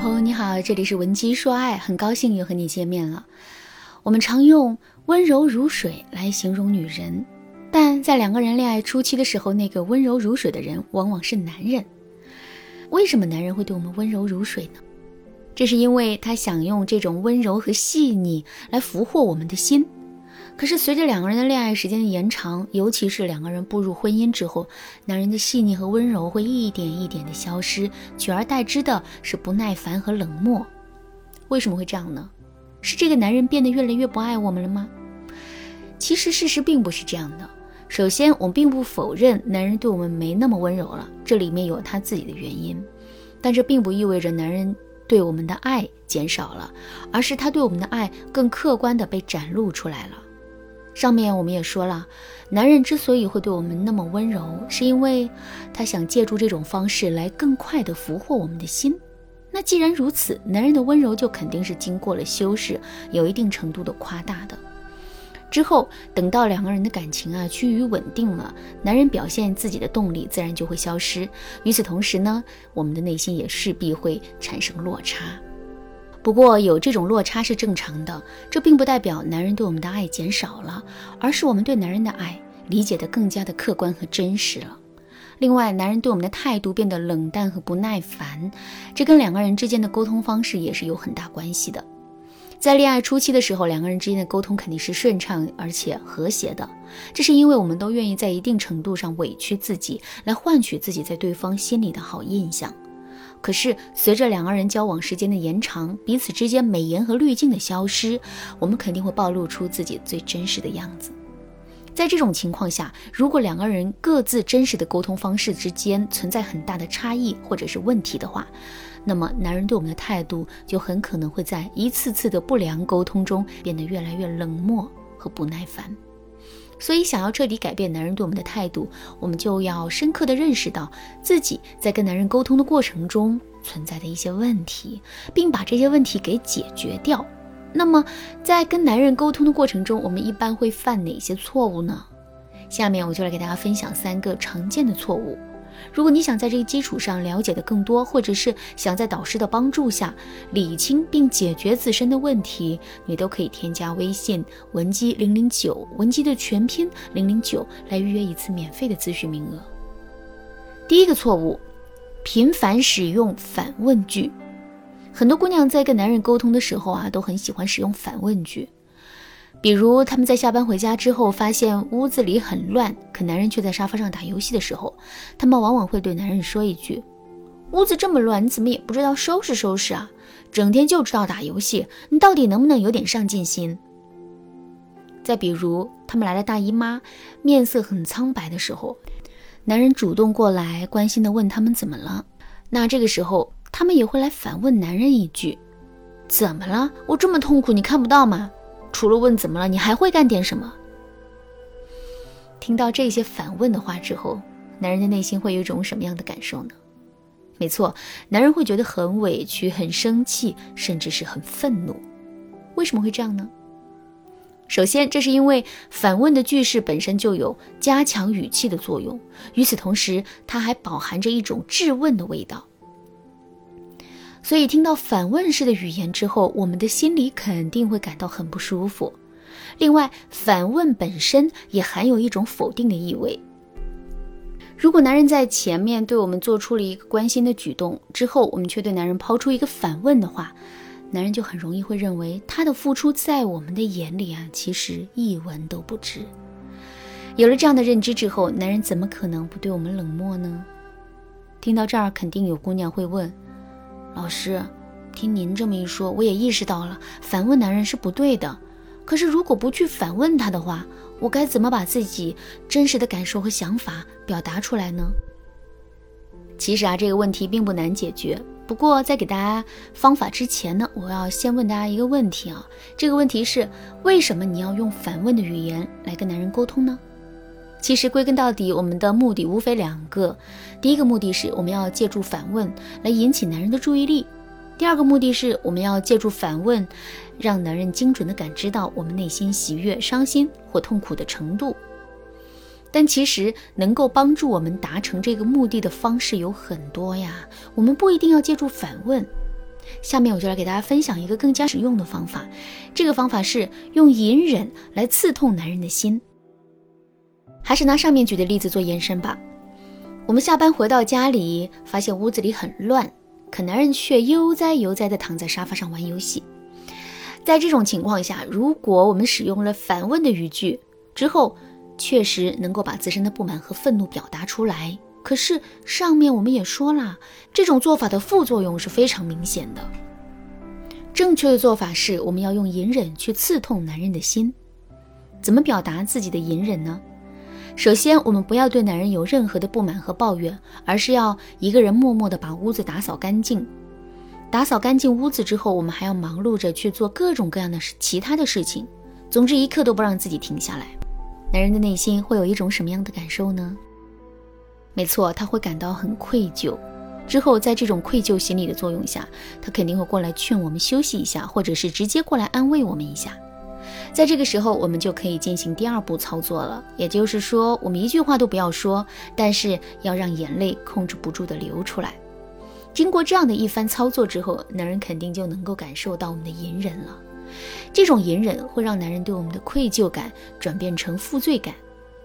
朋友你好，这里是文姬说爱，很高兴又和你见面了。我们常用温柔如水来形容女人，但在两个人恋爱初期的时候，那个温柔如水的人往往是男人。为什么男人会对我们温柔如水呢？这是因为他想用这种温柔和细腻来俘获我们的心。可是随着两个人的恋爱时间的延长，尤其是两个人步入婚姻之后，男人的细腻和温柔会一点一点的消失，取而代之的是不耐烦和冷漠。为什么会这样呢？是这个男人变得越来越不爱我们了吗？其实事实并不是这样的。首先，我们并不否认男人对我们没那么温柔了，这里面有他自己的原因，但这并不意味着男人对我们的爱减少了，而是他对我们的爱更客观的被展露出来了。上面我们也说了，男人之所以会对我们那么温柔，是因为他想借助这种方式来更快地俘获我们的心。那既然如此，男人的温柔就肯定是经过了修饰，有一定程度的夸大的。之后，等到两个人的感情啊趋于稳定了，男人表现自己的动力自然就会消失。与此同时呢，我们的内心也势必会产生落差。不过有这种落差是正常的，这并不代表男人对我们的爱减少了，而是我们对男人的爱理解的更加的客观和真实了。另外，男人对我们的态度变得冷淡和不耐烦，这跟两个人之间的沟通方式也是有很大关系的。在恋爱初期的时候，两个人之间的沟通肯定是顺畅而且和谐的，这是因为我们都愿意在一定程度上委屈自己，来换取自己在对方心里的好印象。可是，随着两个人交往时间的延长，彼此之间美颜和滤镜的消失，我们肯定会暴露出自己最真实的样子。在这种情况下，如果两个人各自真实的沟通方式之间存在很大的差异或者是问题的话，那么男人对我们的态度就很可能会在一次次的不良沟通中变得越来越冷漠和不耐烦。所以，想要彻底改变男人对我们的态度，我们就要深刻地认识到自己在跟男人沟通的过程中存在的一些问题，并把这些问题给解决掉。那么，在跟男人沟通的过程中，我们一般会犯哪些错误呢？下面我就来给大家分享三个常见的错误。如果你想在这个基础上了解的更多，或者是想在导师的帮助下理清并解决自身的问题，你都可以添加微信文姬零零九，文姬的全拼零零九来预约一次免费的咨询名额。第一个错误，频繁使用反问句。很多姑娘在跟男人沟通的时候啊，都很喜欢使用反问句。比如，他们在下班回家之后，发现屋子里很乱，可男人却在沙发上打游戏的时候，他们往往会对男人说一句：“屋子这么乱，你怎么也不知道收拾收拾啊？整天就知道打游戏，你到底能不能有点上进心？”再比如，他们来了大姨妈，面色很苍白的时候，男人主动过来关心的问他们怎么了，那这个时候，他们也会来反问男人一句：“怎么了？我这么痛苦，你看不到吗？”除了问怎么了，你还会干点什么？听到这些反问的话之后，男人的内心会有一种什么样的感受呢？没错，男人会觉得很委屈、很生气，甚至是很愤怒。为什么会这样呢？首先，这是因为反问的句式本身就有加强语气的作用，与此同时，它还饱含着一种质问的味道。所以，听到反问式的语言之后，我们的心里肯定会感到很不舒服。另外，反问本身也含有一种否定的意味。如果男人在前面对我们做出了一个关心的举动之后，我们却对男人抛出一个反问的话，男人就很容易会认为他的付出在我们的眼里啊，其实一文都不值。有了这样的认知之后，男人怎么可能不对我们冷漠呢？听到这儿，肯定有姑娘会问。老师，听您这么一说，我也意识到了反问男人是不对的。可是如果不去反问他的话，我该怎么把自己真实的感受和想法表达出来呢？其实啊，这个问题并不难解决。不过在给大家方法之前呢，我要先问大家一个问题啊。这个问题是：为什么你要用反问的语言来跟男人沟通呢？其实归根到底，我们的目的无非两个。第一个目的是我们要借助反问来引起男人的注意力；第二个目的是我们要借助反问，让男人精准地感知到我们内心喜悦、伤心或痛苦的程度。但其实能够帮助我们达成这个目的的方式有很多呀，我们不一定要借助反问。下面我就来给大家分享一个更加实用的方法。这个方法是用隐忍来刺痛男人的心。还是拿上面举的例子做延伸吧。我们下班回到家里，发现屋子里很乱，可男人却悠哉悠哉地躺在沙发上玩游戏。在这种情况下，如果我们使用了反问的语句之后，确实能够把自身的不满和愤怒表达出来。可是上面我们也说了，这种做法的副作用是非常明显的。正确的做法是，我们要用隐忍去刺痛男人的心。怎么表达自己的隐忍呢？首先，我们不要对男人有任何的不满和抱怨，而是要一个人默默地把屋子打扫干净。打扫干净屋子之后，我们还要忙碌着去做各种各样的其他的事情。总之，一刻都不让自己停下来。男人的内心会有一种什么样的感受呢？没错，他会感到很愧疚。之后，在这种愧疚心理的作用下，他肯定会过来劝我们休息一下，或者是直接过来安慰我们一下。在这个时候，我们就可以进行第二步操作了。也就是说，我们一句话都不要说，但是要让眼泪控制不住的流出来。经过这样的一番操作之后，男人肯定就能够感受到我们的隐忍了。这种隐忍会让男人对我们的愧疚感转变成负罪感。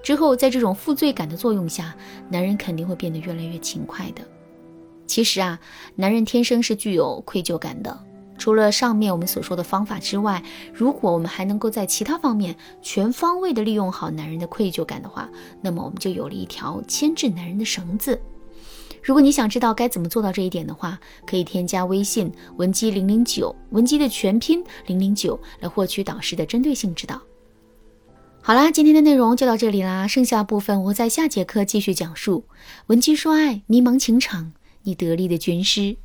之后，在这种负罪感的作用下，男人肯定会变得越来越勤快的。其实啊，男人天生是具有愧疚感的。除了上面我们所说的方法之外，如果我们还能够在其他方面全方位的利用好男人的愧疚感的话，那么我们就有了一条牵制男人的绳子。如果你想知道该怎么做到这一点的话，可以添加微信文姬零零九，文姬的全拼零零九，来获取导师的针对性指导。好啦，今天的内容就到这里啦，剩下部分我会在下节课继续讲述。文姬说爱，迷茫情场，你得力的军师。